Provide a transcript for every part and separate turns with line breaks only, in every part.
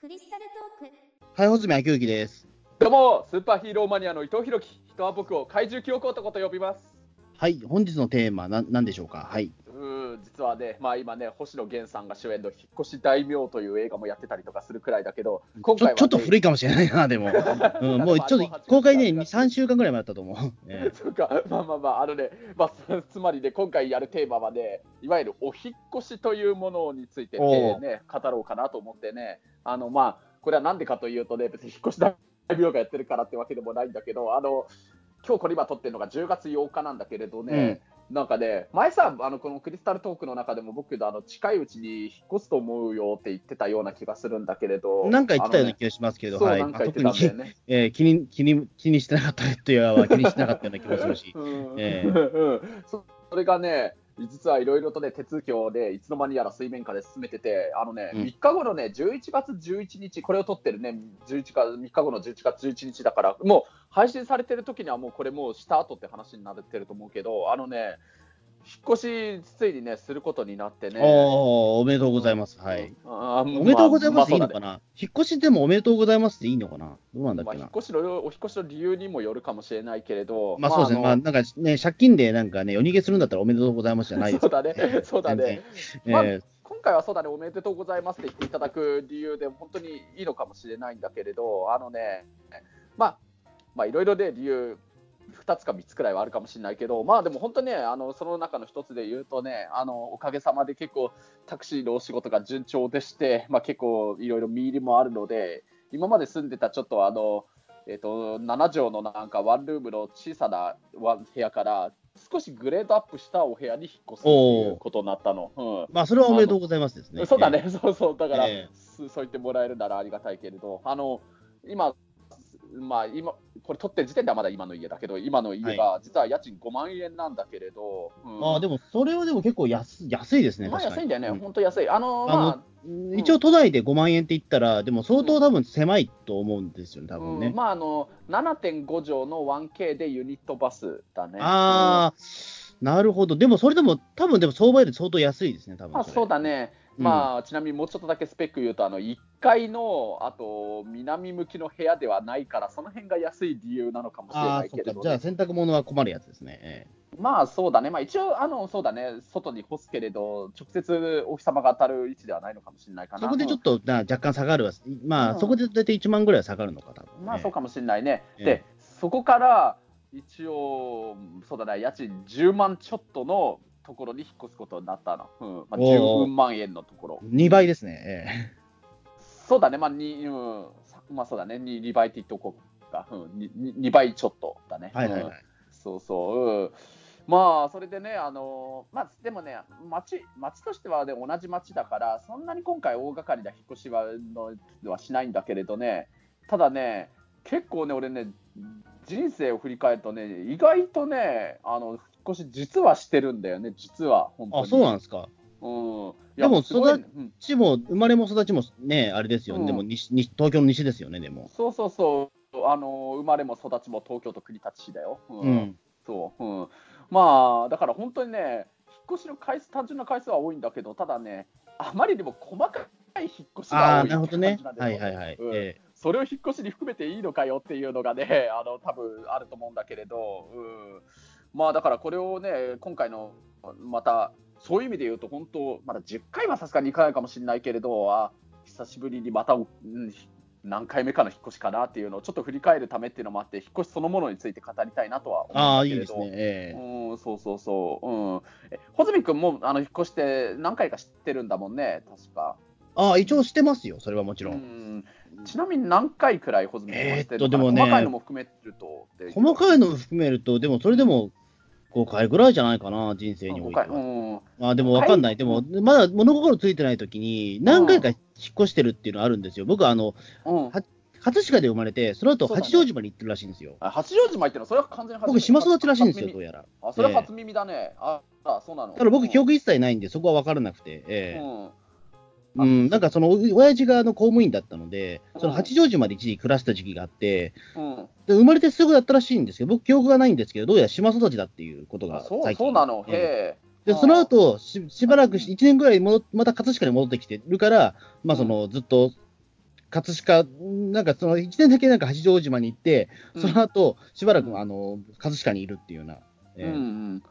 クリスタルトーク
はい、穂積昭之です。
どうも、スーパーヒーローマニアの伊藤弘樹。人は僕を怪獣記憶男と呼びます。
はい、本日のテーマ、な、なんでしょうか？はい。
うー実はね、まあ今ね、星野源さんが主演の引っ越し大名という映画もやってたりとかするくらいだけど、今
ちょ、
回は、ね、
ちょっと古いかもしれないな、でも。うん、もうちょっと、公開ね、3週間ぐらい前だったと思う。ええ。
そうか、まあまあまあ、あのね、まあ、つつまりね、今回やるテーマはね、いわゆるお引っ越しというものについてね、語ろうかなと思ってね、あの、まあ、これはなんでかというとね、別に引っ越し大名がやってるからってわけでもないんだけど、あの、今日これ今撮ってるのが10月8日なんだけれどね、なんかね、前さ、あのこのクリスタルトークの中でも僕あの近いうちに引っ越すと思うよって言ってたような気がするんだけれど、
なんか言ってたような気がしますけど、
そう、
はい。
なんか言ってよね。
えー気に、気に、気にしてなかったというは気にしてなかったような気もするし。
うん
ええ
うそれがね、実はいろいろとね、手続きをね、いつの間にやら水面下で進めてて、あのね、
うん。
3日後のね、11月11日、これを撮ってるね、11月3日後の11月11日だから、もう配信されてる時にはもうこれもうした後って話になってると思うけど、あのね、引っ越しついにね、することになってね。
おー、おめでとうございます。はい。
あー
おめでとうございますでいい
まあまあ
のかな引っ越しでもおめでとうございますでいいのかな？どうなんだっ
まあ、
けな
引っ越しのお引っ越しの理由にもよるかもしれないけれど、
まあそうですね。まあ
あ
なんかね、借金でなんかね、夜逃げするんだったらおめでとうございますじゃないです
そうだね、そうだね。
全然。
まあ
えー
今回はそうだね、おめでとうございますって言っていただく理由で、本当にいいのかもしれないんだけれど、あのね、まあ、まあ、いろいろで理由、2つか3つくらいはあるかもしれないけど、まあでも本当ね、あのその中の1つで言うとね、あのおかげさまで結構、タクシーのお仕事が順調でして、まあ、結構いろいろ見入りもあるので、今まで住んでたちょっとあの、えっと7畳のなんかワンルームの小さなワン部屋から、少しグレードアップしたお部屋に引っ越すっていうことになったの。うん。
まあそれはおめでとうございますですね。
そうだね、そうそう、だから、
ええ
す そう言ってもらえるならありがたいけれど、あの今、まあ、今、これ取ってる時点ではまだ今の家だけど、今の家が実は家賃5万円なんだけれど、うん
ああ、でもそれはでも結構安安いですね、
まあ
確かに。
安いんだよね、
うん
本当安い。あのまあ
一応都内で5万円って言ったら、でも相当多分狭いと思うんですよね、多分ね。
うんまあ、あの7.5畳の 1K でユニットバスだね。
ああ、なるほど。でもそれでも、多分でも相場より相当安いですね、多分
まあ、そうだね、
うん
まあ、ちなみにもうちょっとだけスペック言うと、あの1階のあと南向きの部屋ではないから、その辺が安い理由なのかもしれない
そっか。じゃあ洗濯物は困るやつですね。え
まあそうだね、まあ、一応あの、そうだね、外に干すけれど、直接お日様が当たる位置ではないのかもしれないかな。
えそこでちょっとな若干下がるわ。まあ、
うん
そこで大体1万ぐらいは下がるのか、多分、
まあそう
か。
かもしれないね。
ええ
で、そこから一応、そうだね、家賃10万ちょっとのところに引っ越すことになったの。うんまあ、
おー
10万円のところ。
2倍ですね。え
そうだね、まあ、にうん、さまあそうだね、2, 2倍って言っておこうか。うん、2, 2倍ちょっとだね。うん
えはいはいはい。
そうそう、うん、まあ、それでね、あのまあ、でもね、町町としては、ね、同じ町だから、そんなに今回、大掛かりな引っ越しはのはしないんだけれどね、ただね、結構ね、俺ね、人生を振り返るとね、意外とね、あの越し、実はしてるんだよね、実は、本当に。
あ、そうなんですか。
うん、い
でも育
うん
ちも、生まれも育ちもね、あれですよね。
うん
でも西、西東京の西ですよね、でも。
そうそうそう、あの生まれも育ちも東京都国立市だよ。うん
うん。
そう、うん、まあ、だから本当にね、引っ越しの回数、単純な回数は多いんだけど、ただね、あまりにも細かい引っ越しが多い
なるほどね
って感。じなんだよ
はいはいはい。
うん
え
それを引っ越しに含めていいのかよっていうのがね、あの多分あると思うんだけれど、うん、まあだからこれをね、今回のまた、そういう意味で言うと、本当、まだ10回はさすがにいかないかもしれないけれど、あ久しぶりにまた、うん何回目かの引っ越しかなっていうのをちょっと振り返るためっていうのもあって、引っ越しそのものについて語りたいなとは思うけれど。
いいですね。ええ
うん、そうそうそう。うん。え、穂積君もあの引っ越して何回か知ってるんだもんね、確か。
ああ、一応してますよ、それはもちろ。
うんん。ちなみに何回くらい穂積君は知ってるのかな？
えーでもね
細かいのも含めると。
細かいのを含めると、でもそれでも5回ぐらいじゃないかな、人生においては。
ん。
あでもわかんない。でも、まだ物心ついてない時に、何回か引っ越してるっていうのあるんですよ。僕はあの、
うん。
は葛飾で生まれて、その後八丈島に行ってるらしいんですよ。
あ八丈島行ってるの？それは完全に初
僕、島育ちらしいんですよ、どうやら。
あ、それは初耳だね。あ、あそうなの。
ただ僕、記
うん
憶一切ないんで、そこは分からなくて、ええ
うん。
うん、なんかその、お親父があの公務員だったので、その
うん
八丈島で一時暮らした時期があって、
うん。
で生まれてすぐだったらしいんですけど、僕、記憶がないんですけど、どうやら島育ちだっていうことが
あそう
最近。
そうなの？
ええ
へえ。
で、その後し、しばらくし、1年ぐらい戻っまた葛飾に戻ってきてるから、まあ、その、ずっと葛飾、なんかその1年だけなんか八丈島に行って、
うん。
その後しばらく、
うん。
あの葛飾にいるっていうような、えー
うんうん。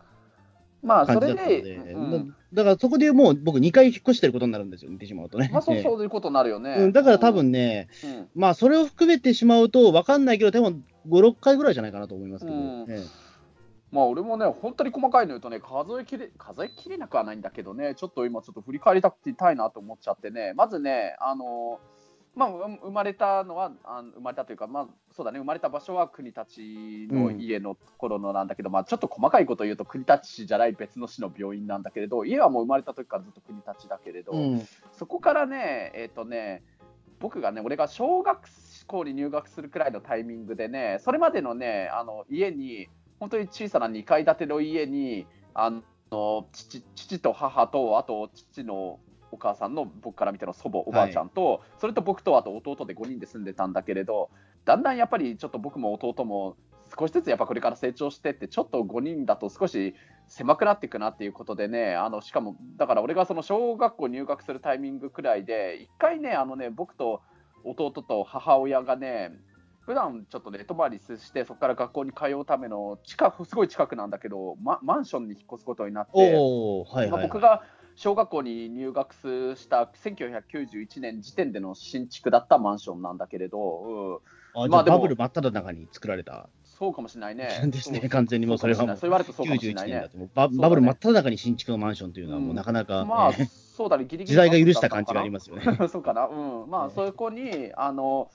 まあ、それ
で、
で、うん。
だだからそこでもう僕、2回引っ越してることになるんですよ、見てしまうとね。
まあ、そう、
えー
そういうことになるよね。
うん、だから多分ね、
うん、
まあ、それを含めてしまうと、分かんないけど、でも5、6回ぐらいじゃないかなと思いますけど、
うん。
え
まあ俺もね、本当に細かいの言うとね、数えきれ数えきれなくはないんだけどね、ちょっと今、ちょっと振り返りたくてたいなと思っちゃってね、まずね、あのまあ、う生まれたのは、あ生まれたというか、まあ、そうだね、生まれた場所は国立の家のところのなんだけど、まあ、ちょっと細かいこと言うと、国立市じゃない別の市の病院なんだけれど、家はもう生まれた時からずっと国立だけれど、
うん。
そこからね、えっ、とね、僕がね、俺が小学校に入学するくらいのタイミングでね、それまでのね、あの家に、本当に小さな2階建ての家に、あの父父と母と、あと父のお母さんの僕から見ての祖母、おばあちゃんと、それと僕とあと弟で5人で住んでたんだけれど、だんだんやっぱりちょっと僕も弟も少しずつやっぱこれから成長してって、ちょっと5人だと少し狭くなっていくなっていうことでね、あのしかも、だから俺がその小学校入学するタイミングくらいで、一回ね、あのね僕と弟と母親がね、普段ちょっとね、泊まりして、そこから学校に通うための近く、すごい近くなんだけど、ママンションに引っ越すことになって、
おー、はいはい、はい。
まあ僕が小学校に入学した1991年時点での新築だったマンションなんだけれど、うん、
あ
まあ
バブル真っ只中に。作られた。
そうかもしれない。ね
ですね完全にもうそれはもう
そう言われるとそうかもしれ
91
ないね。
バ、ブル真っ只中に新築のマンションというのはもう
うん。
なかなか、
まあ、
えー
そうだね、ギリギリ
時代が許した感じがあり
ま
ますよね。
す。そうかな、うん、まあ、そこに、あの、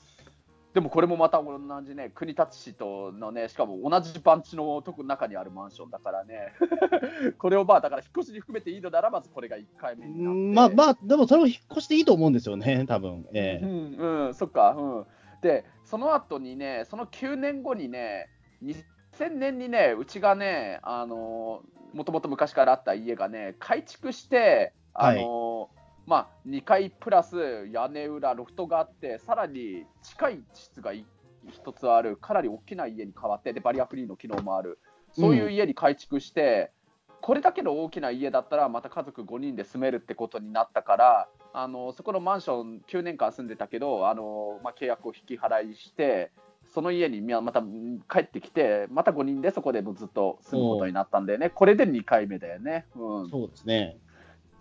でもこれもまた同じね、国立市とのね、しかも同じ番地の特中にあるマンションだからね、これをまあ、だから引っ越しに含めていいのなら、まずこれが1回目になって。
まあまあ、でもそれを引っ越していいと思うんですよね、多分え
う
え
ん、うん、そっか、うん。で、その後にね、その9年後にね、2000年にね、うちがね、あのもともと昔からあった家がね、改築して、あのまあ、2階プラス屋根裏、ロフトがあって、さらに近い室が1つある、かなり大きな家に変わって、でバリアフリーの機能もある、そういう家に改築して、これだけの大きな家だったら、また家族5人で住めるってことになったから、あのそこのマンション9年間住んでたけど、あのまあ、契約を引き払いして、その家にみまたうん帰ってきて、また5人でそこでずっと住むことになったんでね、これで2回目だよね。うん、
そうですね。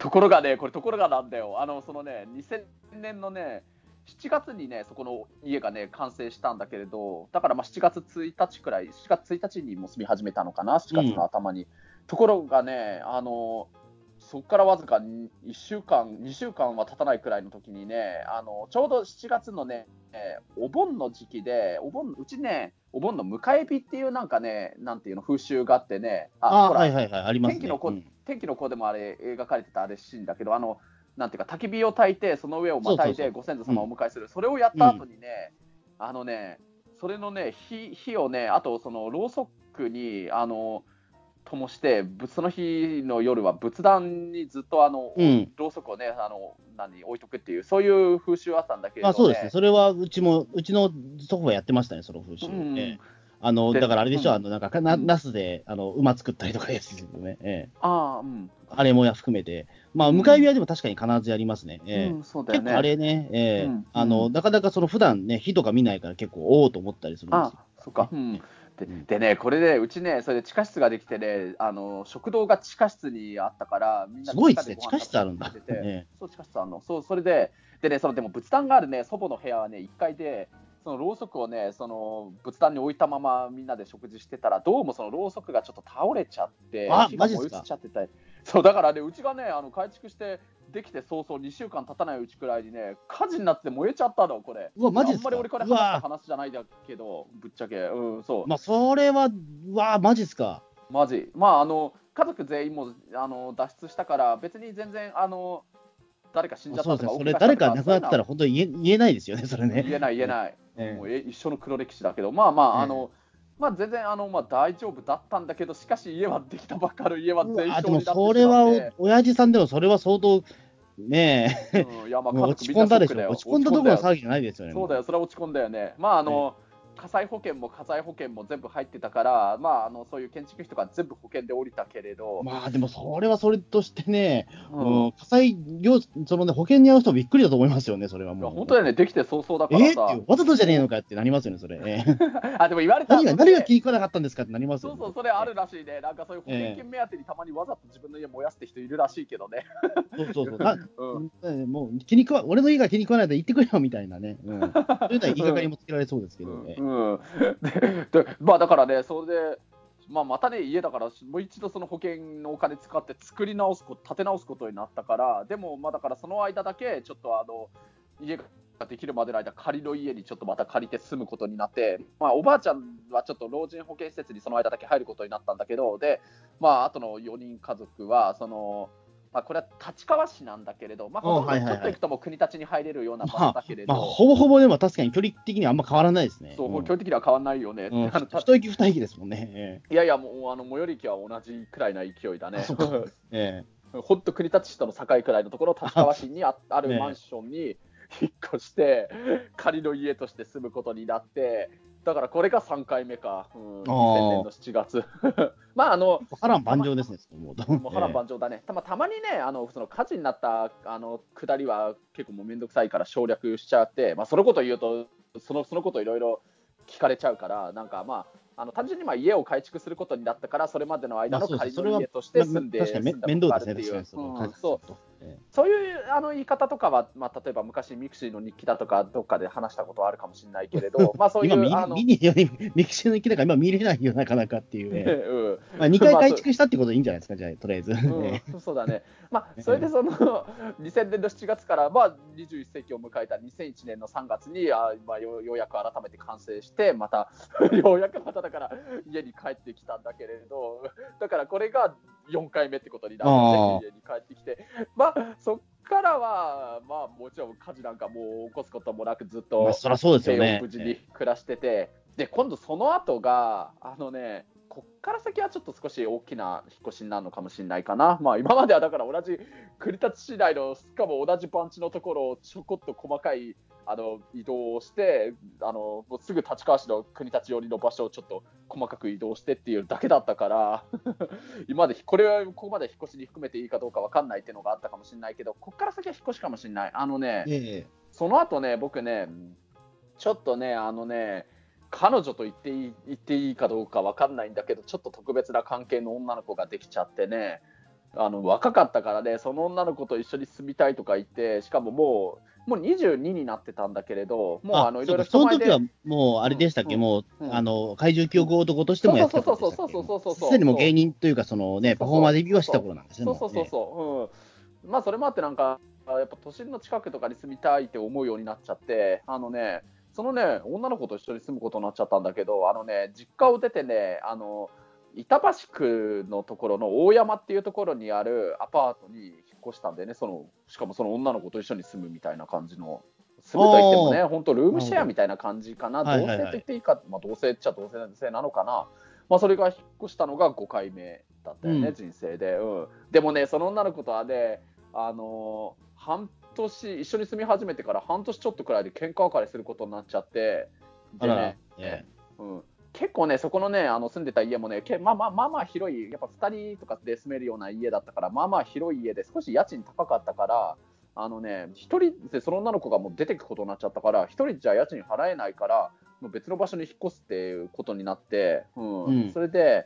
ところがね、これ、ところがなんだよ、あのそのね、2000年のね、7月にね、そこの家がね、完成したんだけれど、だからまあ7月1日くらい、7月1日にもう住み始めたのかな、7月の頭に。ところがね、あのそこからわずか1週間、2週間は経たないくらいの時にね、あのちょうど7月のね、えーお盆の時期で、お盆うちね、お盆の迎え火っていうなんかね、なんていうの、風習があってね、
あ
ほら
はいはいはい、ありますね。
天気の子
うん
天気の子でもあれ描かれてたあれシーンだけどあのなんていうか焚き火を焚いてその上をまたいでご先祖様をお迎えする。それをやった後にね、あのねそれのね火火をねあとそのろうそくにあの灯してぶその日の夜は仏壇にずっとあの、
うん。
ろうそくをねあの何置いとくっていうそういう風習あったんだけれど、ね、
まあそうですね、それはうちも、うちの祖父はやってましたね、その風習。
うん。
ええあの
で
だからあれでしょ、
うん。
あのなんかな、
うん。
ナスであの馬作ったりとかですよね、ええ。
ああうん、
あれもや含めて、まあ、
うん。
迎え火はでも確かに必ずやりますね。ええ。
うん、そうだよね。
結構あれね、ええ。
うん
あのなかなかその普段ね、火とか見ないから結構、おおと思ったりするんですよ。
あそっか、うん、で
うん。
でね、これで、うちね、それで地下室ができてね、あの食堂が地下室にあったから、みんな
すごいですね、地下室あるんだ。
食べてて
え。
そう、地下室あるの。そう、それで、でね、そのでも仏壇があるね、祖母の部屋はね、1階で、そのろうそくをね、その仏壇に置いたままみんなで食事してたら、どうもそのろうそくがちょっと倒れちゃって、
あ
火が燃え移っちゃってて、そう、だからね、うちがね、あの改築して、できて早々2週間経たないうちくらいにね、火事になって燃えちゃったの、これ。
うわマジっすか？
あんまり俺から話した話じゃないだけど、ぶっちゃけ、うん、そう。
まあ、それは、うわあ、マジっすか？
マジ。まあ、あの、家族全員もあの脱出したから、別に全然、あの、誰か死んじゃったとか、
そうですね、それ、誰か亡くなってたら、本当に言え言えないですよね、それね。
言えない、言えない。
ええ
もうえ一緒の黒歴史だけど、まあまあ、
ええ
あの、まあ、全然あの、まあ、大丈夫だったんだけど、しかし家はできたばっかり家は
う
全焼になってしまって。
それは、お親父さんでもそれは相当、ねえ、
うんいやまあ
落ち込んだでしょ、落ち込んだどころの
落ち込んだよ
騒ぎじゃないですよね。
そうだよ、それは落ち込んだよね。まああの、火災保険も火災保険も全部入ってたから、まあ、あのそういう建築費とか全部保険で降りたけれど、
まあでもそれはそれとしてね、
うん
うん火災業、そのね、保険に合う人びっくりだと思いますよね、それはい
や
もう。
本当だよね、できて早々だか
え
らさ
ーっていう、わざとじゃねえのかってなりますよね、それ。えー
あでも言われた
何が、何が気に食わなかったんですかってなりますよね。
そうそう、それあるらしいね、なんかそういう保険金目当てにたまにわざと自分の家燃やすって人いるらしいけどね。
そうそうそう。な
うん
うんもう気に食わ、俺の家が気に食わないで言ってくれよみたいなね。うん。そういうのは言いがかりもつけられそうですけど、えー
うん、ででまあだからね、それで、まあ、またね、家だから、もう一度その保険のお金使って作り直すこと、建て直すことになったから、でも、まあだからその間だけ、ちょっとあの家ができるまでの間、仮の家にちょっとまた借りて住むことになって、まあ、おばあちゃんはちょっと老人保健施設にその間だけ入ることになったんだけど、で、まあ、あとの4人家族は、その、まあ、これは立川市なんだけれど、まあ、ほとんどちょっと行くともう国立に入れるような場
まあ
所だけれ、ど、
まあ、ほぼほぼでも確かに距離的にはあんま変わらないですね。
そう、
うん
距離的には変わらないよね。
うん
あのた
一息二息ですもんね。
いやいや、もうあの最寄り駅は同じくらいな勢いだね。
ええ
本当、国立市との境くらいのところ、立川市にあある マンションに引っ越して、仮の家として住むことになって、だからこれが3回目か、うん、2000年の7月。まああの
え波乱万丈ですね、そう。
もう波乱万丈だね、たまたまにね、あのその火事になったあの下りは結構もうめんどくさいから省略しちゃって、まあ、そのこと言うと、そのそのこといろいろ聞かれちゃうから、なんかまあ、あの単純にまあ家を改築することになったから、それまでの間の仮の家として住んで、
確かに面倒ですね、その。
うん。そうそういうあの言い方とかは、まあ、例えば昔、 mixi の日記だとか、どっかで話したことはあるかもしれないけれど、まあそうい
今見
う、あの、
見に、ミキシーの行きだから今見れないよ、なかなかっていうね。
うん。
まあ、2回 改築したってことでいいんじゃないですか、じゃあ、とりあえず。
うん、そうだね、まあ、それでその2000年の7月から、まあ、21世紀を迎えた2001年の3月にあ、まあ、ようやく改めて完成して、またようやくまただから家に帰ってきたんだけれど、だからこれが4回目ってことになるので、家に帰ってきて、まあ、そっからは、まあ、もちろん火事なんかもう起こすこともなく、ずっと。
まあ、そりゃそうですよね。
無事に暮らしてて、で今度その後があのねこっから先はちょっと少し大きな引っ越しになるのかもしれないかな、まあ、今まではだから同じ国立市内のしかも同じ番地のところをちょこっと細かいあの移動をしてあのもうすぐ立川市の国立寄りの場所をちょっと細かく移動してっていうだけだったから 今までこれはここまで引っ越しに含めていいかどうかわかんないっていうのがあったかもしれないけどこっから先は引っ越しかもしれない。あのね、
ええ。
その後ね、僕ね、ちょっとね、あのね、彼女と言っていい言っていいかどうかわかんないんだけど、ちょっと特別な関係の女の子ができちゃってね、あの若かったからね、その女の子と一緒に住みたいとか言って、しかももう、もう22になってたんだけれど、もうあのいろいろ
その時はもう、あれでしたっけ、
うん
もう、
うん
あの、怪獣記憶男としてもやってた
そう
頃でしたっけ？
そうそうそうそうそうそう
すでにもう芸人というか、そのね、パフォーマーデビューはした頃なんですね。
そうそうそうそう、うん、まあそれもあってなんかやっぱ都心の近くとかに住みたいって思うようになっちゃってあのねそのね女の子と一緒に住むことになっちゃったんだけどあのね実家を出てねあの板橋区のところの大山っていうところにあるアパートに引っ越したんでね。そのしかもその女の子と一緒に住むみたいな感じの。住むと言ってもね本当ルームシェアみたいな感じかな。同
はいはいはい。
棲と言っていいか、まあ、同棲っちゃ同棲なのかな。まあ、それが引っ越したのが5回目だったよね、
うん。
人生で、うん。でもね、その女の子とはね、あのー半年、一緒に住み始めてから半年ちょっとくらいで喧嘩別れすることになっちゃって、でね、
え
うん、結構ね、そこのね、あの住んでた家もね、けまあまあまあまあ広い、やっぱ2人とかで住めるような家だったから、まあまあ広い家で、少し家賃高かったから、あのね、一人でその女の子がもう出てくことになっちゃったから、一人じゃ家賃払えないから、もう別の場所に引っ越すっていうことになって、うん。
うん。
それで、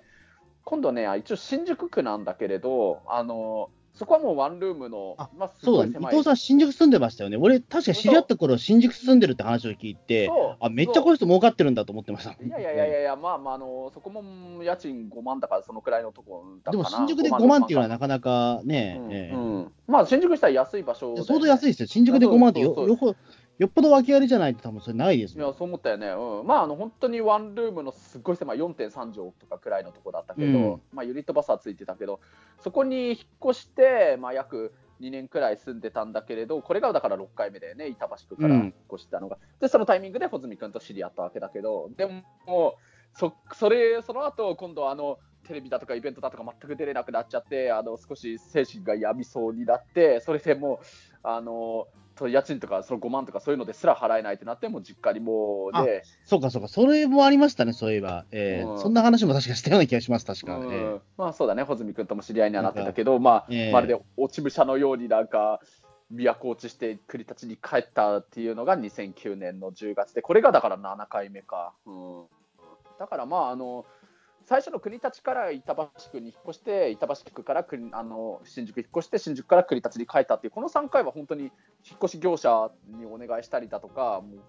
今度ね、一応新宿区なんだけれど、あのそこはもうワンルームの、
あ
まあ、す
そうだね、伊藤さん、新宿住んでましたよね。俺、確か知り合った頃、新宿住んでるって話を聞いて、あ、めっちゃこの人儲かってるんだと思ってました。
いやいやいやいやまあまあ、あのそこも家賃5万だから、そのくらいのとこだかな。
でも新宿で5万っていうのは
な
なかなかね、
うん。
え
まあ、新宿したら安い場所ね、
相当安いですよ。新宿で5万ってよよほよっぽど訳ありじゃないと多分それないです
いやそう思ったよね、うん、まああの本当にワンルームのすっごい狭い4.3畳とかくらいのとこだったけど、
うん。
まあ、ユニットバスはついてたけど、そこに引っ越して、まあ、約2年くらい住んでたんだけれど、これがだから6回目だよね、板橋区から引っ越したのが。で、そのタイミングで穂積君と知り合ったわけだけど、でも、そそれその後今度あのテレビだとかイベントだとか全く出れなくなっちゃって、あの少し精神が病みそうになって、それでもう、あのと家賃とかその5万とかそういうのですら払えないってなって、もう実家にもうで、
そうかそうか、それもありましたね、そういえば。えー
うん。
そんな話も確かしたような気がします、確か。
うん。
えー
まあそうだね、穂積君とも知り合いにはなってたけど、まあ、
ええ。
まるで落ち武者のようになんか、都落ちして国立に帰ったっていうのが2009年の10月で、これがだから7回目か。うん、だからまああの、最初の国立から板橋区に引っ越して、板橋区からあの新宿引っ越して、新宿から国立に帰ったっていう、この3回は本当に引っ越し業者にお願いしたりだとか、もう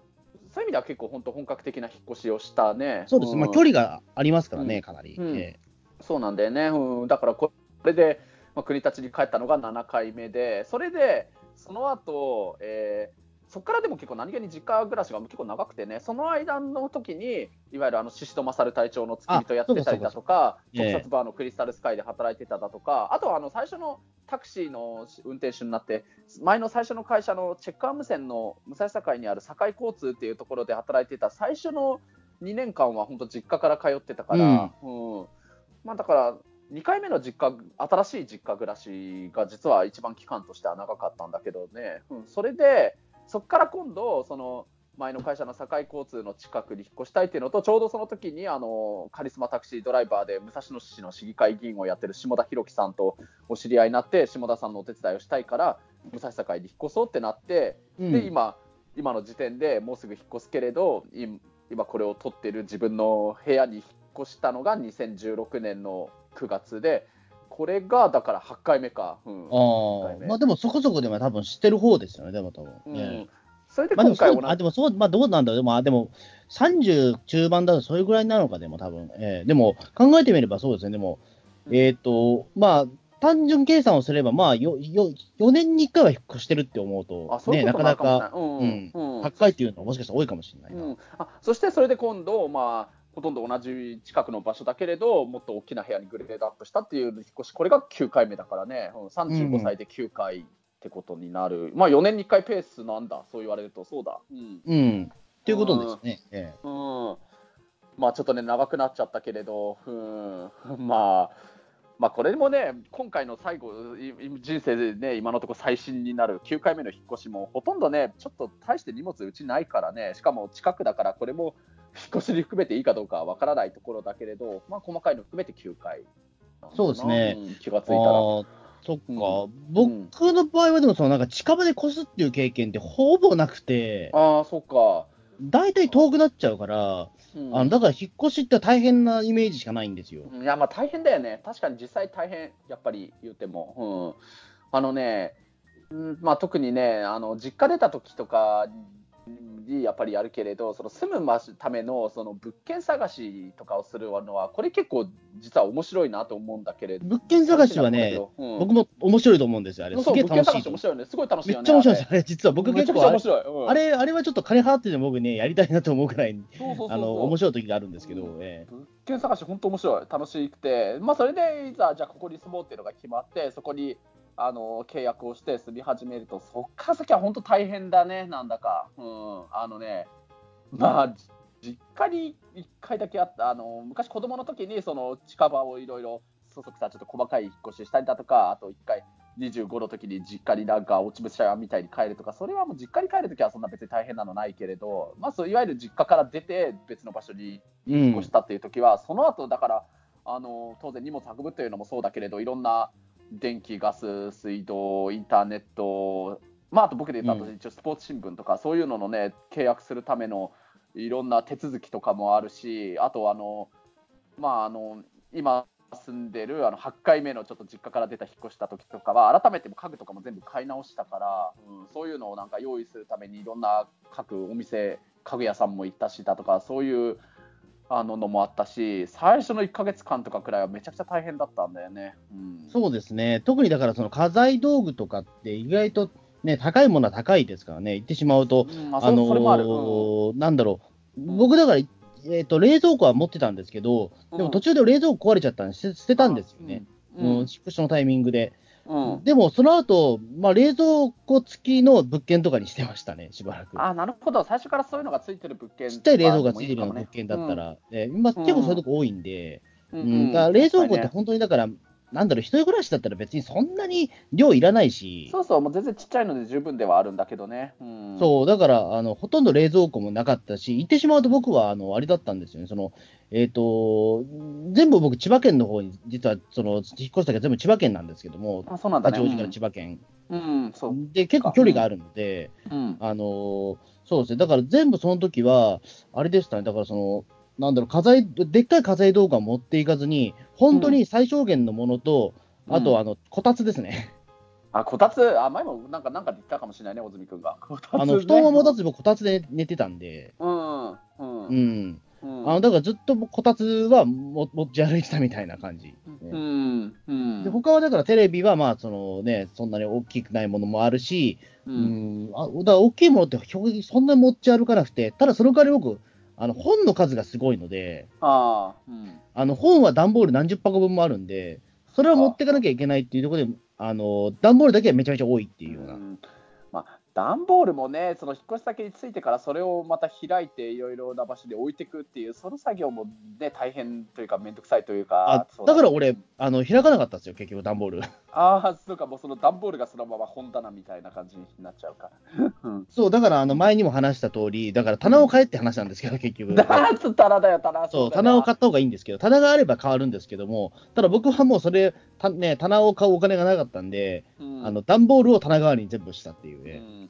そういう意味では結構本当本格的な引っ越しをしたね。
そうです、まあ、距離がありますからね、
うん
かなり。
うん
え
そうなんだよね、うん、だからこれで、まあ、国立に帰ったのが7回目で、それで、その後、えーそこからでも結構何気に実家暮らしが結構長くてね、その間の時に、いわゆるあの宍戸勝隊長の付き人やってたりだとか、特撮バーのクリスタルスカイで働いてただとか、あとはあの最初のタクシーの運転手になって、前の最初の会社のチェックアーム線の武蔵境にある堺交通っていうところで働いてた最初の2年間は本当実家から通ってたから、うん。まあ、だから2回目の実家新しい実家暮らしが実は一番期間としては長かったんだけどね、うん、それでそこから今度その前の会社の堺交通の近くに引っ越したいっていうのとちょうどその時にあのカリスマタクシードライバーで武蔵野市の市議会議員をやってる下田博樹さんとお知り合いになって下田さんのお手伝いをしたいから武蔵境に引っ越そうってなって
うん
で今今の時点でもうすぐ引っ越すけれど今これを撮ってる自分の部屋に引っ越したのが2016年の9月でこれがだから8回目か、うん。
あ
回目。
まあでもそこそこでも多分知ってる方ですよね、でも多分。
うん。
ええ
それで今回同じ。
あでもそう、まあどうなんだろう、でも、あでも30中盤だとそれぐらいなのか、でも多分。ええ。でも考えてみればそうですね、でも、
うん。
えっ、と、まあ、単純計算をすれば、まあよよ、4年に1回は引っ越してるって思うと、
あそういう
なかなか。
うんうん。
高いっていうのはもしかしたら多いかもしれないな。
うん、あそしてそれで今度、まあ、ほとんど同じ近くの場所だけれど、もっと大きな部屋にグレードアップしたっていう引っ越し、これが9回目だからね、うん35歳で9回ってことになる、まあ4年に1回ペースなんだ、そう言われると、そうだ。うん。
うん。っていうことですね。ええ。
うん。まあちょっとね、長くなっちゃったけれど、うん、まあ、まあこれもね、今回の最後、い人生でね、今のところ最新になる。9回目の引っ越しも、ほとんどね、ちょっと大して荷物うちないからね、しかも近くだから、これも引っ越しに含めていいかどうかはわからないところだけれど、まあ細かいの含めて9回。
そうですね
ん気がついた
あ
ら。
ーそっか、
うん
僕の場合はでもそのなんか近場で越すっていう経験ってほぼなくて、
ああ、そっか。
大体遠くなっちゃうから、
うん
あのだから引っ越しって大変なイメージしかないんですよ。
いや、まあ大変だよね。確かに実際大変、やっぱり言っても。うん、あのね、うんまあ、特にね、あの実家出た時とかにやっぱりやるけれど、その住むまためのその物件探しとかをするのは、これ結構実は面白いなと思うんだけれど。
物件探しはね、
うん、
僕も面白いと思うんですよ、あれ。すげえ
物件探し
楽しいと思う。
面白いよね。すごい楽しい
め
よね。
っちゃ面白いです、
あれ
あれ。実は僕結構あれ、
ゃ面白い。うん
あれ、あれはちょっと金払ってでも僕ね、やりたいなと思うくらい、あの、面白い時があるんですけど、ええ
物件探し、本当面白い、楽しくて、まあ、それでいざ、じゃあここに住もうっていうのが決まって、そこにあの契約をして住み始めると、そっから先は本当大変だね、なんだか。うん、あのね、まあ、実家に1回だけあった、あの昔、子供の時にその近場をいろいろ、そそくさちょっと細かい引っ越ししたりだとか、あと1回、25の時に実家になんか落ち武者みたいに帰るとか、それはもう実家に帰るときはそんな別に大変なのないけれど、まあ、そういわゆる実家から出て別の場所に引っ越し。たっていう時は、その後だからあの当然荷物運ぶというのもそうだけれどいろんな電気ガス水道インターネットまああと僕で言ったと
うん。
一応スポーツ新聞とかそういうののね契約するためのいろんな手続きとかもあるしあとあのまああの今住んでるあの8回目のちょっと実家から出た引っ越した時とかは改めて家具とかも全部買い直したから、うん、そういうのをなんか用意するためにいろんな各お店家具屋さんも行ったしだとかそういうあののもあったし最初の1か月間とかくらいはめちゃくちゃ大変だったんだよね。うん、
そうですね。特にだからその家財道具とかって意外とね、高いものは高いですからね、言ってしまうと、
うん、あ
あの
そそれもある、うん
ーなんだろう、
うん
僕だから、えっ、と、冷蔵庫は持ってたんですけど、でも途中で冷蔵庫壊れちゃったんで、捨てたんですよね。
うん
もう引っ越しのタイミングで。
うん。
でも、その後、まあ、冷蔵庫付きの物件とかにしてましたね、しばらく。
あなるほど。最初からそういうのがついてる物件
ちっちゃい冷蔵庫が付いてるような物件だったら、えー今、結構そういうとこ多いんで、
うん、
うん。だから冷蔵庫って
ね。
本当にだから、なんだろう、一人暮らしだったら別にそんなに量いらないし、
そうそう、もう全然ちっちゃいので十分ではあるんだけどね。うん、
そう、だから、あの、ほとんど冷蔵庫もなかったし、言ってしまうと僕は、あの、あれだったんですよね、その、えっ、と、全部僕、千葉県の方に、実は、その、引っ越したけど全部千葉県なんですけども、
あそうなんだね。
八王子から千葉県。
うん、うん、そう。
で、結構距離があるので、
うん。
あの、そうですね、だから全部その時は、あれでしたね、だからその、なんだろう、家財、でっかい家財道具は持っていかずに、本当に最小限のものと、あと、あの、こたつですね。
あ、こたつ、あ、前もなんか、なんかで言ったかもしれないね、小住君が。ね
あの、布団を持たずにこたつで寝てたんで、
うん、うん。
う
うん。
ん。あの、だからずっとこたつはも持ち歩いてたみたいな感じ。
うん。うん。
で他はだからテレビはまあ、そのね、そんなに大きくないものもあるし、
う。
うんん、あだから大きいものってそんなに持ち歩かなくて、ただその代わり僕、あの本の数がすごいので、
ああ、うん。
あの本は段ボール何十箱分もあるんで、それは持っていかなきゃいけないっていうところで、あの段ボールだけはめちゃめちゃ多いっていうような。
んまあ、段ボールもね、その引っ越し先についてからそれをまた開いていろいろな場所で置いていくっていう、その作業もね、大変というか、めんどくさいというか
あ、だから俺、あの開かなかったんですよ、結局、段ボール。
ああ、そうか、もうその段ボールがそのまま本棚みたいな感じになっちゃうから。うん、
そう、だからあの前にも話した通り、だから棚を買えって話なんですけど、結局。
だつ棚だよ、棚。
そう、棚を買った方がいいんですけど、棚があれば変わるんですけども、ただ僕はもうそれ、たね、棚を買うお金がなかったんで、
うん
あの段ボールを棚代わりに全部したっていう
う
ね。
ん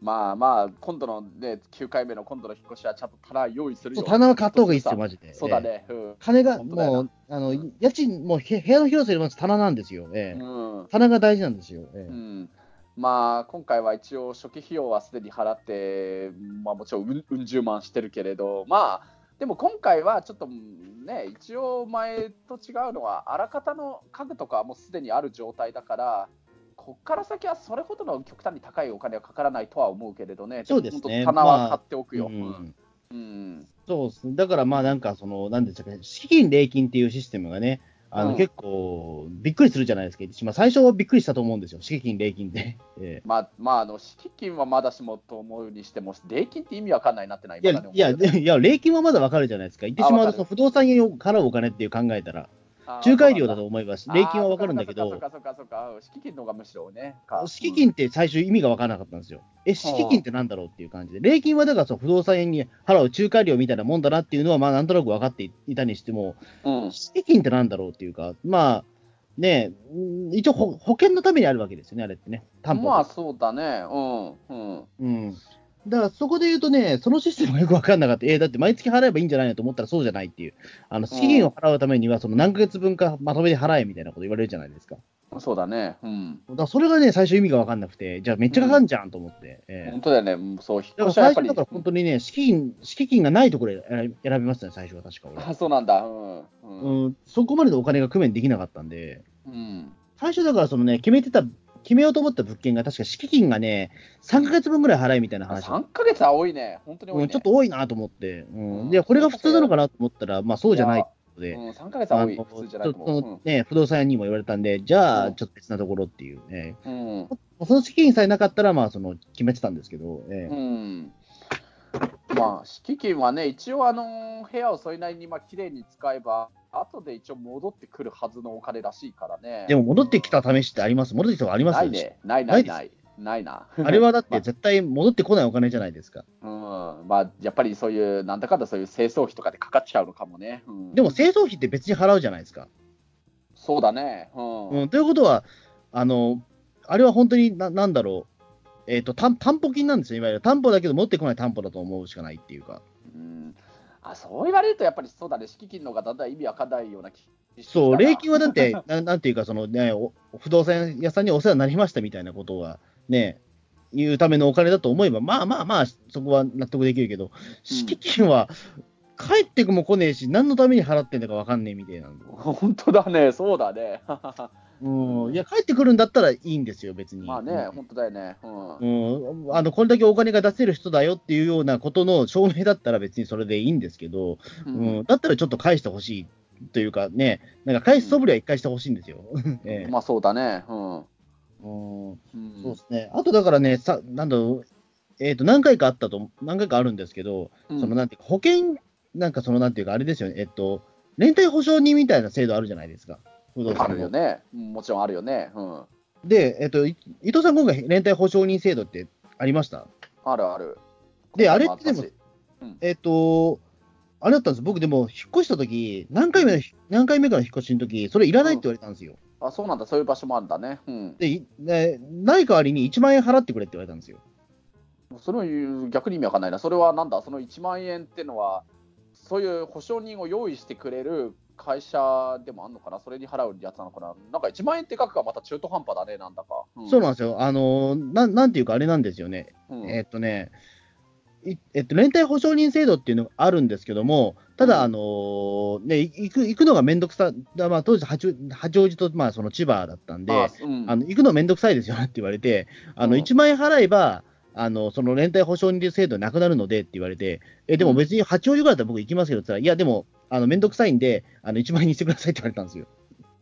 まあまあ、今度のね、9回目の今度の引っ越しはちゃんと棚用意するよ。
棚は買った方がいいですよ、マジで。
そうだね。うん
金が、もう、あの、家賃、もうへ部屋の広さよりも棚なんですよ。ええ
うん
棚が大事なんですよ。ええ
うんまあ、今回は一応、初期費用はすでに払って、まあ、もちろんうんうん十万してるけれど、まあ、でも今回はちょっとね、一応前と違うのは、あらかたの家具とかはもうすでにある状態だから、こっから先はそれほどの極端に高いお金はかからないとは思うけれどね、
そうですね
棚は買っておくよ。
う
うん
ん
うん
そうですね。だからまあなんかその、なんですかね、資金礼金っていうシステムがね、あの、
うん
結構びっくりするじゃないですか。まあ最初はびっくりしたと思うんですよ。資金礼金で。え え
まあ、まあ、あの敷金はまだしもと思うにしても、礼金って意味わかんないなってない
いや、いや、いや、礼金はまだわかるじゃないですか。言ってしまうと、不動産屋に払うお金っていう考えたら、仲介料だと思います。礼金はわかるんだけど
そう、かそうか敷金の方がむしろね。か
敷金って最初意味がわからなかったんですよ。え、敷金ってなんだろうっていう感じで。礼金はだからその不動産屋に払う仲介料みたいなもんだなっていうのは、まあなんとなく分かっていたにしても、
うん
敷金ってなんだろうっていうか、まあ、ねうん一応保保険のためにあるわけですよね、あれってね。担保
まあそうだね、うん、うん。
うん。だからそこで言うとね、そのシステムがよく分かんなかった。えーだって毎月払えばいいんじゃないのと思ったらそうじゃないっていう。あの、資金を払うためには、その何ヶ月分かまとめて払えみたいなこと言われるじゃないですか。
そうだね、うん。
だからそれがね、最初意味が分かんなくて、じゃあめっちゃかかんじゃんと思って。えー
本当だよね、うんそう、引っ
だから
越しはやっぱり
最初だから本当にね、資金、敷金がないところで選び選びましたね、最初は確か俺。
あそうなんだ、うん。うん。
うん、そこまでのお金が工面できなかったんで、
うん。
最初だからそのね、決めてた、決めようと思った物件が確か敷金がね、3ヶ月分ぐらい払えみたいな話。だっ
3ヶ月は多いね、本当に多いね。
うん、ちょっと多いなと思って、うん。
うん。
で、これが普通なのかなと思ったら、まあそうじゃないので、
うん、3ヶ月は多い、普通じゃないと思う。
っとね、不動産屋にも言われたんで、じゃあ、
うん。
ちょっと別なところっていうね、
うん。
その資金さえなかったら、まあ、その決めてたんですけど、ええ。
うん。まあ、敷金はね、一応、あの部屋をそれなりにまあ綺麗に使えば、後で一応戻ってくるはずのお金らしいからね。
でも戻ってきた試しってあります？戻ってきたことあります？
ないね。ないないない。ないな。
あれはだって 絶対戻ってこないお金じゃないですか。
うん。まあ、やっぱりそういう、なんだかんだそういう清掃費とかでかかっちゃうのかもね。うん、
でも清掃費って別に払うじゃないですか。
そうだね。うん。
うん、ということは、あの、あれは本当にな、なんだろう、えっ、と担、担保金なんですよ、いわゆる。担保だけど持ってこない担保だと思うしかないっていうか。
うんあそう言われると、やっぱりそうだね、敷金の方がだんだん意味わかんないような気
そう、
な
礼金はだって、ななんていうか、そのね、お不動産屋さんにお世話になりましたみたいなことは、ね、言うためのお金だと思えば、まあまあまあ、そこは納得できるけど、敷金は、帰ってくも来ねえし、何のために払ってんだか分かんねえみたいな。
本当だね、そうだね。
うん、いや、帰ってくるんだったらいいんですよ、別に。
まあね、本当だよね。うん
うん、あのこれだけお金が出せる人だよっていうようなことの証明だったら別にそれでいいんですけど、
う
うんんだったらちょっと返してほしいというかね、なんか返す素振りは一回してほしいんですよ。ええ
まあそうだね。うん。
うん
うん
そうですね。あとだからね、さなんだろう、えっ、と、何回かあったと、何回かあるんですけど、
うん
そのなんていうか、保険、なんかそのなんていうか、あれですよね、えっと、連帯保証人みたいな制度あるじゃないですか。不動産の
あるよね。うんもちろんあるよね。うん。
で、えっと、い伊藤さん、今回、連帯保証人制度ってありました？
あるある。
であれってでも
ったし
えっと、あれだったんです僕でも、引っ越した時何回目の、何回目かの引っ越しの時それいらないって言われたんですよ。
あ、そうなんだ。そういう場所もあるんだね。うん。
で、いねない代わりに1万円払ってくれって言われたんですよ。
それを逆に意味わかんないな。それはなんだ？その1万円ってのは、そういう保証人を用意してくれる会社でもあるのかな？それに払うやつなのかな？なんか1万円って額がまた中途半端だね、なんだか。うん。
そうなんですよ。あのなん、なんていうかあれなんですよね。
うん。
えっとね、いえっと、連帯保証人制度っていうのがあるんですけども、ただ、
うん。
あのね、い行く行くのがめんどくさ、だまあ、当時八、八王子と、まあ、その千葉だったんで、
あ
あ
うん。
の行くのめんどくさいですよねって言われて、あの
うん。
1万円払えば、あのその連帯保証人制度なくなるのでって言われて、えでも別に八王子ぐらいだったら僕行きますけどって言ったら、いや、でも、あのめんどくさいんで、あの1万円にしてくださいって言われたんですよ。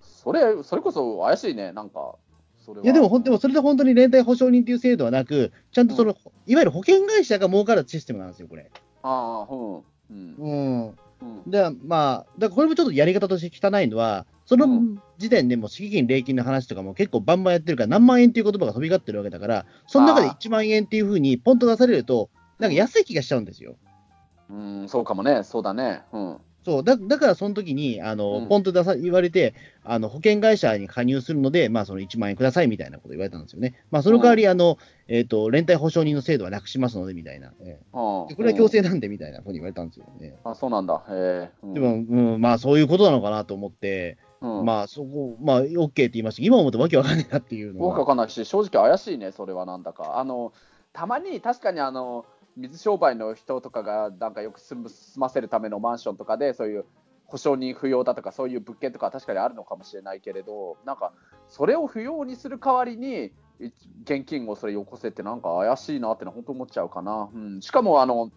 それ、それこそ怪しいね、なんか。それはい
や、でも、でもそれで本当に連帯保証人っていう制度はなく、ちゃんとその、いわゆる保険会社が儲かるシステムなんですよ、これ。
ああ、うん。うん。
うん。
うん。
で、まあ、だからこれもちょっとやり方として汚いのは、その
うん
時点でもう敷金、礼金の話とかも結構バンバンやってるから、何万円っていう言葉が飛び交ってるわけだから、その中で
あー
1万円っていうふうにポンと出されると、なんか安い気がしちゃうんですよ。
うん、そうかもね、そうだね。うん。
そうだだからその時にあの、
うん
ポンと出さ言われてあの、保険会社に加入するので、まあ、その1万円くださいみたいなこと言われたんですよね。まあ、その代わり、あのえーと、連帯保証人の制度はなくしますのでみたいな、え
あ
えでこれは強制なんでみたいなふうに言われたんですよね。
あ、そうなんだ。へえ。うん
でも、うん、まあそういうことなのかなと思って、
うん、
まあそこ、まあ OK って言いましたけど今思ってわけわかんないなっていうの
僕わ
は。
かんないし、正直怪しいね、それはなんだか。あの、たまに確かにあの、水商売の人とかがなんかよく住む住ませるためのマンションとかで、そういう保証人不要だとか、そういう物件とかは確かにあるのかもしれないけれど、なんか、それを不要にする代わりに、現金をそれよこせってなんか怪しいなってのは本当思っちゃうかな。うん、しかもあの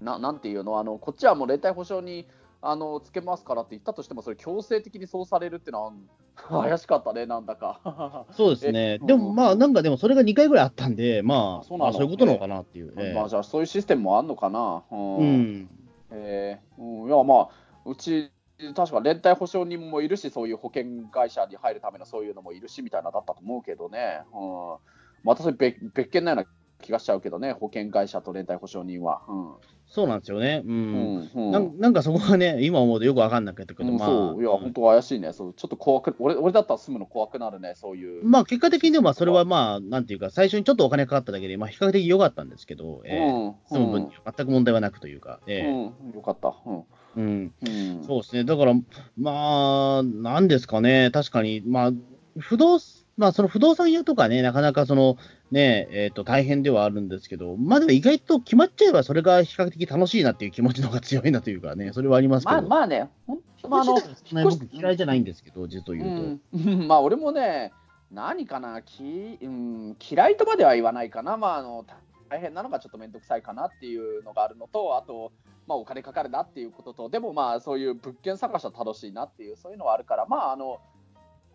な、なんていうの？あの、こっちはもう連帯保証にあのつけますからって言ったとしても、それ強制的にそうされるってのは 怪しかったね、なんだか。
そうですね。
え
でもまあなんかでもそれが2回ぐらいあったんで、まあ
そう
あそういうことなのかなっていう。ええ
まあ、じゃあそういうシステムもあんのかな。うん
うん。
えーうん、いやまあうち確か連帯保証人もいるしそういう保険会社に入るためのそういうのもいるしみたいなだったと思うけどね、うん、またそれ別別件なような気がしちゃうけどね保険会社と連帯保証人は。うん
そうなんですよね。う。
うんんうん。
なんなんかそこがね、今思うとよくわかんなかったけど、
うん
まあ、
そう。いや本当怪しいね。そうちょっと怖く俺俺だったら住むの怖くなるねそういう。
まあ結果的にはそれはまあ、なんていうか、最初にちょっとお金かかっただけで、まあ比較的良かったんですけど、ええ。
うん。
住む分には全く問題はなくというか、ええ。
うん、よかった。うん。
うん、
うん。
そうですね、だから、まあ、なんですかね、確かに、まあ、不動まあ、その不動産屋とかね、なかなかその、ね、えっ、と、大変ではあるんですけど、まあでも意外と決まっちゃえば、それが比較的楽しいなっていう気持ちの方が強いなというかね、それはありますけど。
まあまあね、ほんまああの
僕嫌いじゃないんですけど、実を言うと。
うん、まあ俺もね、何かな、きうん、嫌いとまでは言わないかな、まあ、あの大変なのがちょっと面倒くさいかなっていうのがあるのと、あと、まあ、お金かかるなっていうことと、でもまあそういう物件探しは楽しいなっていう、そういうのはあるから、まああの、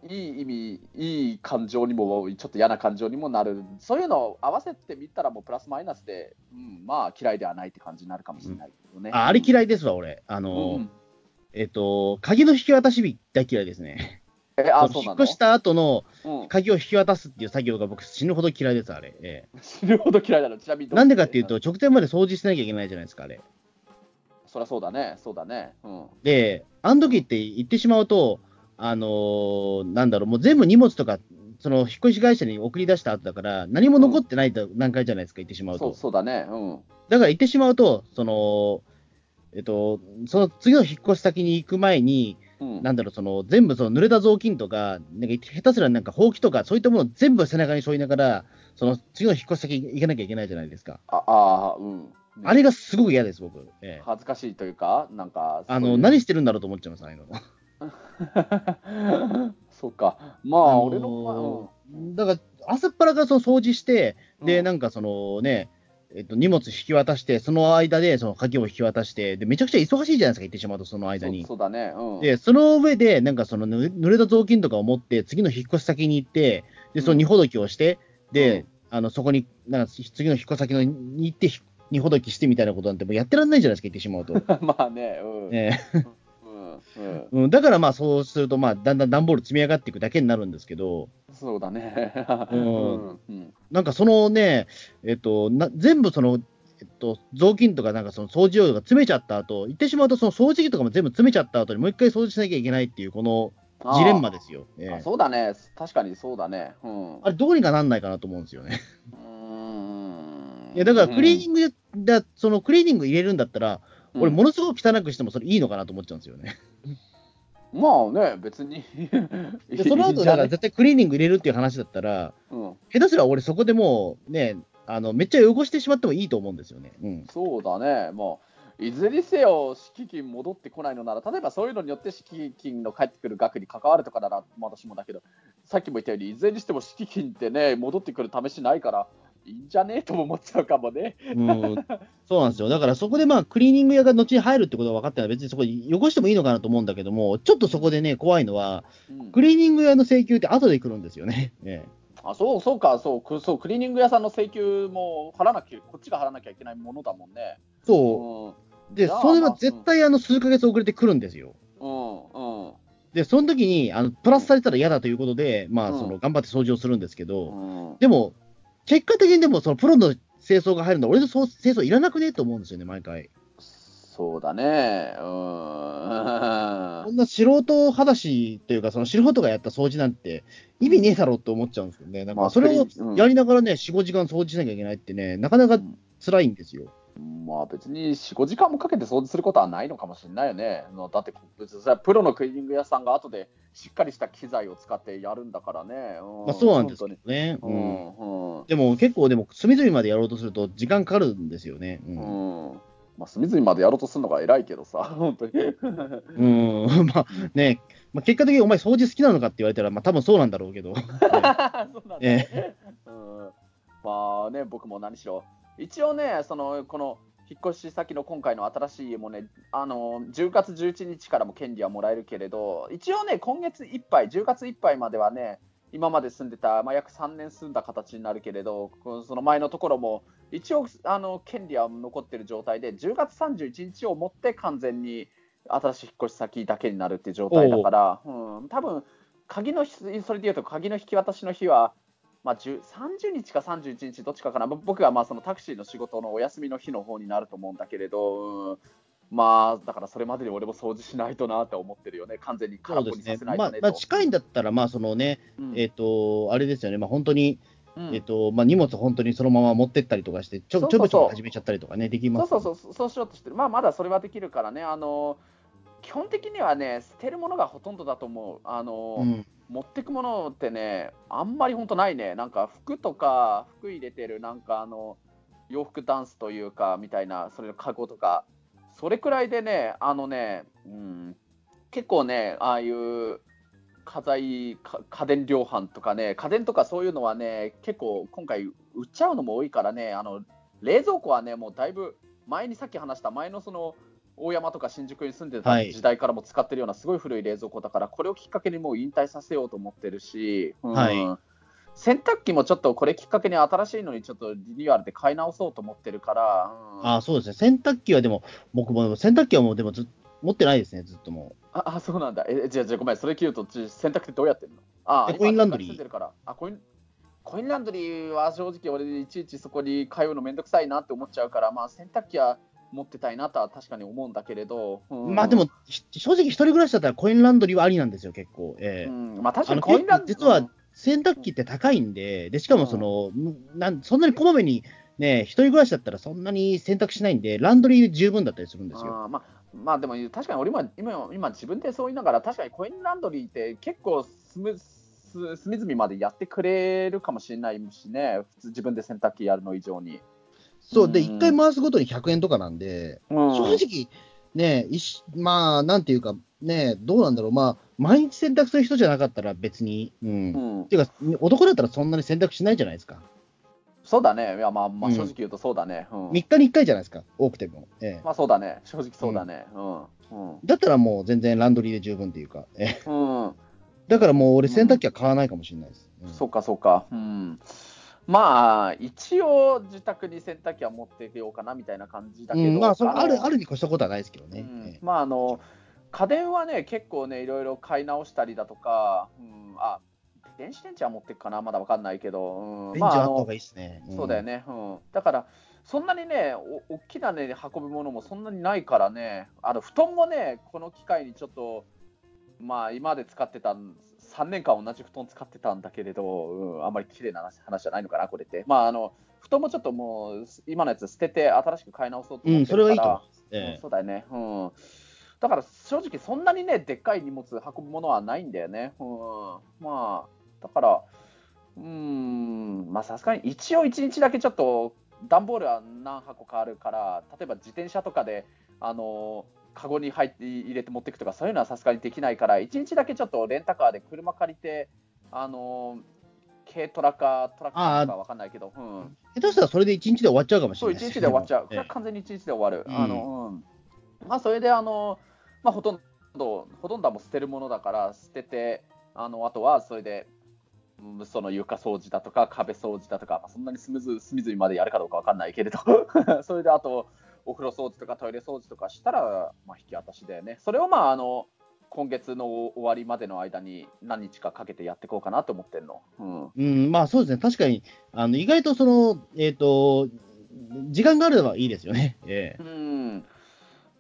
いい意味、いい感情にも、ちょっと嫌な感情にもなる、そういうのを合わせてみたら、もうプラスマイナスで、うん、まあ嫌いではないって感じになるかもしれないけどね。
ああれ
い
嫌いですわ、俺。あの、
うん、
えっ、と、鍵の引き渡し日大嫌いですね。
え、あ、
そ
そうなの？
の引っ越した後の
うん、
鍵を引き渡すっていう作業が僕死ぬほど嫌いです、あれ。え
死ぬほど嫌いなの、ちなみに
なんでかっていうと、直前まで掃除しなきゃいけないじゃないですか、あれ。
そりゃそうだね、そうだね。うん。
で、あの時って言ってしまうと、あのーなんだろう、もう全部荷物とか、その引っ越し会社に送り出した後だから、何も残ってない段階じゃないですか、言ってしまう
そう
と。
そうだね。うん。
だから言ってしまうと、その、えっと、その次の引っ越し先に行く前に、
うん、
なんだろう、その全部その濡れた雑巾とか、なんか下手すらなんかほうきとか、そういったものを全部背中に背負いながら、その次の引っ越し先行かなきゃいけないじゃないですか。
ああー、うん。
あれがすごく嫌です、僕。ええ
恥ずかしいというか、なんか、
あの、
そういう
何してるんだろうと思っちゃいます、ああいうの。
そうか。まあ、
あのー
俺の、
だから、朝っぱらからその掃除して、で、
うん
なんかそのね、えっと、荷物引き渡して、その間でその鍵を引き渡して、で、めちゃくちゃ忙しいじゃないですか、言ってしまうと、その
うん、
間に
そう。だね。うん。
で、その上で、なんかそのぬ濡れた雑巾とかを持って、次の引っ越し先に行って、で、その荷ほどきをして、で、あの、そこに、なんか次の引っ越し先のに行って、荷ほどきしてみたいなことなんて、もうやってらんないじゃないですか、言ってしまうと。
まあね、うん。
え
うん。うん、
うん、だからまあそうすると、まあ、だんだん段ボール積み上がっていくだけになるんですけど、
そうだね。
うん。
うん。うん
なんかそのね、えっと、な全部その、えっと、雑巾とかなんかその掃除用が詰めちゃった後、言ってしまうとその掃除機とかも全部詰めちゃった後にもう一回掃除しなきゃいけないっていうこのジレンマですよ。ええ。
あそうだね、確かにそうだね。うん、
あれどうにかなんないかなと思うんですよね。
うーん。
いやだからクリーニングで、だそのクリーニング入れるんだったら、
うん
俺ものすごく汚くしてもそれいいのかなと思っちゃうんですよね。
まあね、別に。
でその後だから絶対クリーニング入れるっていう話だったら、
うん、
下手すら俺そこでもうね、あのめっちゃ汚してしまってもいいと思うんですよね。うん。
そうだね、もう、いずれにせよ、敷金戻ってこないのなら、例えばそういうのによって敷金の返ってくる額に関わるとかなら、私もだけど、さっきも言ったように、いずれにしても敷金ってね、戻ってくる試しないから、いいんじゃねえとも思っちゃうかもね。
うん、そうなんですよ。だからそこでまあクリーニング屋が後に入るってことは分かってない別にそこに汚してもいいのかなと思うんだけども、ちょっとそこでね、怖いのは、
うん
クリーニング屋の請求って後で来るんですよね。ええ
あそうそうかそうくそう、クリーニング屋さんの請求も払わなきゃ、こっちが払わなきゃいけないものだもんね。
そうう。で、
じゃあ
それは絶対あの数ヶ月遅れてくるんですよ。
うんうん
で、その時に、あの、プラスされたら嫌だということで、まあ、
うん
その、頑張って掃除をするんですけど、
うん
でも、結果的にでも、その、プロの清掃が入るのは、俺のそう清掃いらなくねと思うんですよね、毎回。
そうだね。うん。
こんな素人裸足というか、その素人がやった掃除なんて、意味ねえだろうって思っちゃうんですよね。なん
まあ
か、それを
うん
やりながらね、4、5時間掃除しなきゃいけないってね、なかなか辛いんですよ。
まあ別に4、5時間もかけて掃除することはないのかもしれないよね。だって別にさプロのクリーニング屋さんが後でしっかりした機材を使ってやるんだからね。うん
まあ、そうなんですけどね。
う
うん
んうん
でも、結構、でも、隅々までやろうとすると、時間かかるんですよね。うん
うんまあ、隅々までやろうとするのが偉いけどさ、本当に。
うん、まあね、まあ、結果的にお前掃除好きなのかって言われたら、まあ多分そうなんだろうけど。
そうなんだね
え
うんまあね、僕も何しろ、一応ね、そのこの引っ越し先の今回の新しい家もね、あの10月11日からも権利はもらえるけれど、一応ね、今月いっぱい、10月いっぱいまではね、今まで住んでた、まあ、約3年住んだ形になるけれど、その前のところも、一応あの権利は残ってる状態で、10月31日をもって完全に新しい引っ越し先だけになるっていう状態だから、うん、多分鍵のそれでいうと、鍵の引き渡しの日は、まあ、10 30日か31日、どっちかかな、ぼ僕はまあそのタクシーの仕事のお休みの日の方になると思うんだけれど、うん。まあ、だからそれまでに俺も掃除しないとなって思ってるよね、完全に空っぽに。させないとね。。
まあまあ、近いんだったら、まあ、そのね、
うん。
えっ、と、あれですよね、まあ、本当に、
うん。
えっ、と、まあ、荷物本当にそのまま持ってったりとかして、ちょ
そうそうそう。
ちょびちょび始めちゃったりとかね、できます。
そうそうそう、そうしようとしてる、まあ、まだそれはできるからね、あの基本的にはね、捨てるものがほとんどだと思う。あの
うん。
持ってくものってね、あんまり本当ないね。なんか服とか、服入れてる、なんかあの、洋服ダンスというか、みたいな、それのカゴとか、それくらいでね、あのね、うん、結構ね、ああいう家財か家電量販とかね、家電とかそういうのはね、結構今回売っちゃうのも多いからね、あの、冷蔵庫はね、もうだいぶ、前にさっき話した前のその、大山とか新宿に住んでた
はい。
時代からも使ってるようなすごい古い冷蔵庫だから、これをきっかけにもう引退させようと思ってるし、うん。
はい。
洗濯機もちょっとこれきっかけに新しいのにちょっとリニューアルで買い直そうと思ってるから、うん。
あそうですね。洗濯機はでも、僕も洗濯機はもうでもずっ持ってないですね、ずっとも
ああそうなんだ。え、じゃあ、じゃあごめん、それ聞くと、ち洗濯ってどうやってんの？あ
コインランドリー。
あ、コイン、コインランドリーは正直俺、いちいちそこに通うのめんどくさいなって思っちゃうから、まあ、洗濯機は持ってたいなとは確かに思うんだけれど。
う。
うん
まあでも、ひ正直一人暮らしだったらコインランドリーはありなんですよ、結構。ええ
うん、まあ確かにコインランドリー。
実は洗濯機って高いんで、でしかもその、なんそんなにこまめにね、一人暮らしだったらそんなに洗濯しないんで、ランドリーで十分だったりするんですよ。
あーまあ、まあでも確かに俺も今今自分でそう言いながら確かにコインランドリーって結構スムス隅々までやってくれるかもしれないしね普通自分で洗濯機やるの以上に、
そう、で、
うん。
一回回すごとに100円とかなんで、
うん。
正直、ね、まあ、なんていうか、ね、どうなんだろう、まあ、毎日洗濯する人じゃなかったら別に、うん。
うん。
っていうか、男だったらそんなに洗濯しないじゃないですか。
そうだね。いやまあまあ
うん。
正直言うとそうだね、うん。
3日に1回じゃないですか、多くても。ええ。
まあそうだね。正直そうだね。うん。うん。
だったらもう全然ランドリーで十分っていうか、ええ。
うん。
だからもう俺、洗濯機は買わないかもしれないです。うん。
そうかそうか。うんまあ一応自宅に洗濯機は持って出ようかなみたいな感じだけど、
うん、まあ、そあるあるに越したことはないですけどね。
うん。
ええ。
まああの家電はね、結構ね、いろいろ買い直したりだとか、うん、あ電子レンジは持ってくかな、まだわかんないけど、うん、
レンジはあった
あの
方がいいですね。ん。
そうだよ。ね、うん、だから、そんなにね、お大きなね、運ぶものもそんなにないからね、あの布団もね、この機会にちょっと、まあ、今まで使ってた、3年間同じ布団使ってたんだけれど、うん、あんまり綺麗な話話じゃないのかな、これって。まあ、あの布団もちょっともう、今のやつ捨てて、新しく買い直そうと
うん、
思ってるから、
それはいいと。
うん
え
そうだよね。うん。だから正直そんなにね、でっかい荷物運ぶものはないんだよね。うん。まあ、だから、うん、まあさすがに一応一日だけちょっと段ボールは何箱かあるから、例えば自転車とかで、あの、カゴに入って入れて持っていくとか、そういうのはさすがにできないから、一日だけちょっとレンタカーで車借りて、あの、軽トラかトラックかわかんないけど、うん。
下手したらそれで1日で終わっちゃうかもし
そう、
れない
一日で終わっちゃう。
ええ
は完全に一日で終わる。
うん
あの、うん。まあ、それで、あの、まあ、ほとんど、ほとんどはもう捨てるものだから、捨てて、あの、あとは、それで、うんその床掃除だとか、壁掃除だとか、まあ、そんなに隅々隅々までやるかどうかわかんないけれど、それで、あと、お風呂掃除とかトイレ掃除とかしたら、まあ、引き渡しだよね。それを、まあ、あの、今月の終わりまでの間に何日かかけてやっていこうかなと思ってるの。うん。
うん、まあそうですね、確かに、あの意外とその、えっ、と、時間があればいいですよね。ええ
うん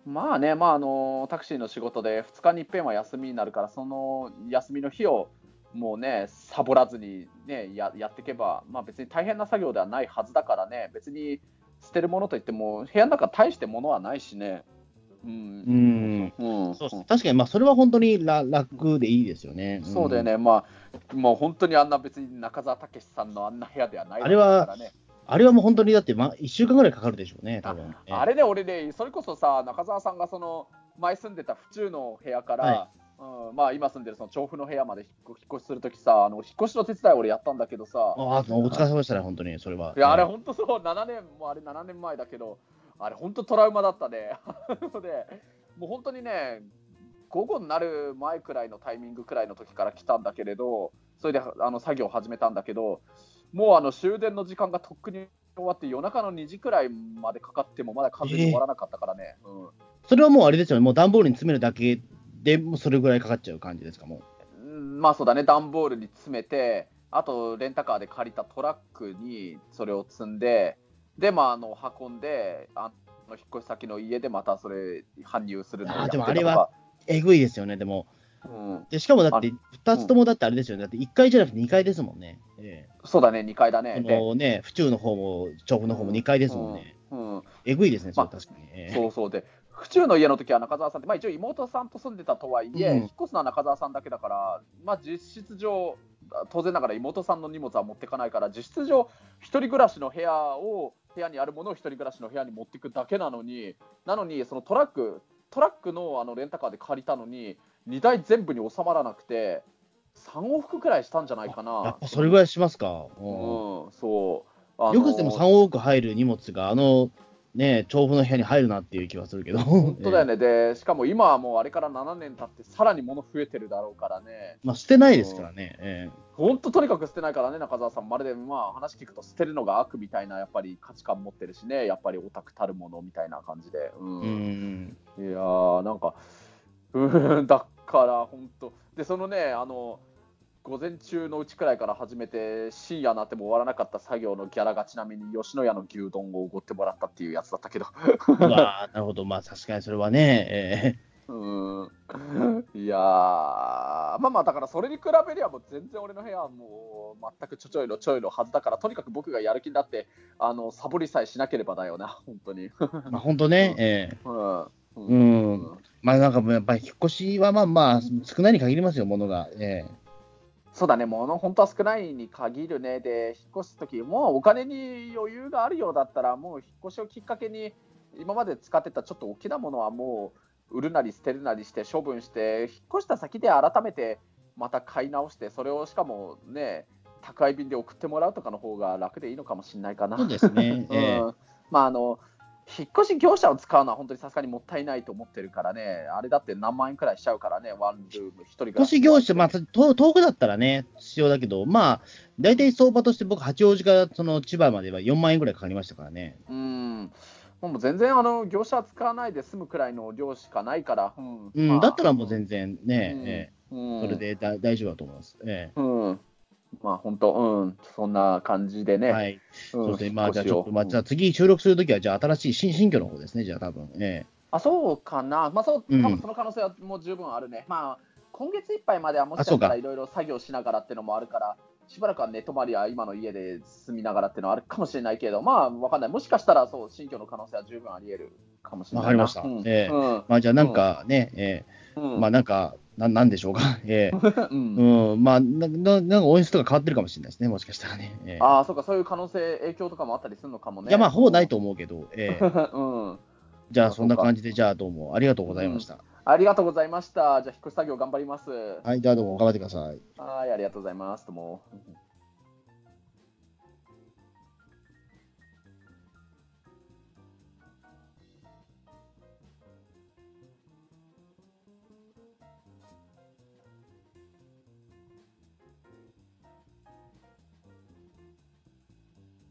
まあね、まああのタクシーの仕事で2日に一遍は休みになるから、その休みの日をもうね、サボらずに、ね、ややっていけば、まあ、別に大変な作業ではないはずだからね、別に捨てるものといっても、部屋の中、大してものはないしね。う
うんん、
うん
そうです確かに、まあそれは本当にら楽でいいですよね。ん
そうだよ。ね、まあ、もう本当にあんな別に中澤武さんのあんな部屋ではない
あれは。あれはもう本当にだって、まあ、1週間ぐらいかかるでしょうね、多分、
あれね、俺ね、それこそさ、中澤さんがその前住んでた府中の部屋から、
は
うんまあ、今住んでるその調布の部屋まで引っ越しするときさ、あの引っ越しの手伝い俺やったんだけどさ、
ああ、お疲れ様でしたね、本当に、それは。
いやあれ、
うん
本当そう、7年もあれ7年前だけど、あれ、本当トラウマだったね。でもう本当にね、午後になる前くらいのタイミングくらいの時から来たんだけれど、それであの作業を始めたんだけど、もうあの終電の時間がとっくに終わって、夜中の2時くらいまでかかっても、まだ完全に終わらなかったからね。うん
それはもうあれですよね、もう段ボールに詰めるだけでもうそれぐらいかかっちゃう感じですか、も
う。んまあそうだね、段ボールに詰めて、あとレンタカーで借りたトラックにそれを積んで、で、まあ、あの運んで、あの引っ越し先の家でまたそれ搬入するの
あでもあれは、えぐいですよね、でも。
うん、
でしかもだって、2つともだってあれですよね、だって1階じゃなくて2階ですもんね。え
そうだね、2階だ
え
ね。
のね、府中の方も調布の方も2階ですもんね。
うん。うん。
えぐいですね、それ
まあ
確かに。ええ。
そうそう。で、府中の家の時は中澤さんって、まあ、一応妹さんと住んでたとはいえ、
うん
引っ越すのは中澤さんだけだから、まあ、実質上、当然ながら妹さんの荷物は持ってかないから、実質上、一人暮らしの部屋を、部屋にあるものを一人暮らしの部屋に持っていくだけなのに、なのに、そのトラック、トラックのあのレンタカーで借りたのに、荷台全部に収まらなくて、3往復くらいしたんじゃないか
や
な
っ。ぱそれぐらいしますか？うん
うん、そう。
よくでも3往復入る荷物が、あの、ね、調布の部屋に入るなっていう気はするけど。
本当だよ
ね。
ね、でしかも今はもうあれから7年経って、さらに物増えてるだろうからね、
まあ、捨てないですからね。え
本当、とにかく捨てないからね、中澤さん、まるでまあ話聞くと、捨てるのが悪みたいなやっぱり価値観持ってるしね、やっぱりオタクたるものみたいな感じで、う
えうんん。
いやー、なんか、うーん、だから本当、で、そのね、あの、午前中のうちくらいから始めて、深夜になっても終わらなかった作業のギャラがちなみに吉野家の牛丼をおごってもらったっていうやつだったけど。
うわーなるほど。まあ、確かにそれはね、え
うんいやー、まあまあ、だからそれに比べりゃ、もう全然俺の部屋はもう全くちょちょいのちょいのはずだから、とにかく僕がやる気になって、あのサボりさえしなければだよな、本当に。
えまあ、本当ね、ええ
うん
うんまあ、なんかもうやっぱり引っ越しはまあまあ、少ないに限りますよ、ものが。ええ
そうだね、もの本当は少ないに限るね、で、引っ越すとき、もうお金に余裕があるようだったら、もう引っ越しをきっかけに、今まで使ってたちょっと大きなものはもう売るなり捨てるなりして処分して、引っ越した先で改めてまた買い直して、それをしかもね、宅配便で送ってもらうとかの方が楽でいいのかもしれないかな。
そうですね。ええ
うんまああの引っ越し業者を使うのは本当にさすがにもったいないと思ってるからね、あれだって何万円くらいしちゃうからね、ワンルーム、一人暮
引っ越し業者、まあ、遠遠くだったらね、必要だけど、まあ、大体相場として僕、八王子からその千葉までは4万円ぐらいかかりましたからね。
うん。もう全然あの業者使わないで済むくらいの量しかないから、うん。
うん、
まあ。
だったらもう全然ね、
うん。
え
うん。
えそれでだ大丈夫だと思います。え。
うん、まあ本当、うん、そんな感じでね、
えはい。
うん
そうですね。まあ、じゃあちょっと、まあ、じゃあ次収録するときは、じゃあ新しい新新居の方ですね、じゃあ多分。え
あそうかな、まあそう、
うん。
多分その可能性はもう十分あるね。まあ今月いっぱいまではもし
か
したらいろいろ作業しながらっていうのもあるから、しばらくは寝泊まりは今の家で住みながらっていうのはあるかもしれないけど、まあわかんない。もしかしたらそう、新居の可能性は十分あり得るかもしれないな。
わかりました。
うん。
ええ。
うん
まあ、じゃあなんかね、え
うん。
えまあなんか、ななんでしょうか。ええ
うん
うん、まあな、ななんか音質とか変わってるかもしれないですね、もしかしたらね。ええ
ああ、そうか、そういう可能性、影響とかもあったりするのかもね。
いや、まあ、ほぼないと思うけど、ええ
うん。
じゃあそんな感じで、じゃあどうもありがとうございました。
ありがとうございました。じゃあ、引っ越し作業頑張ります。
はい、じゃあどうも頑張ってください。
はい、ありがとうございます。どうも。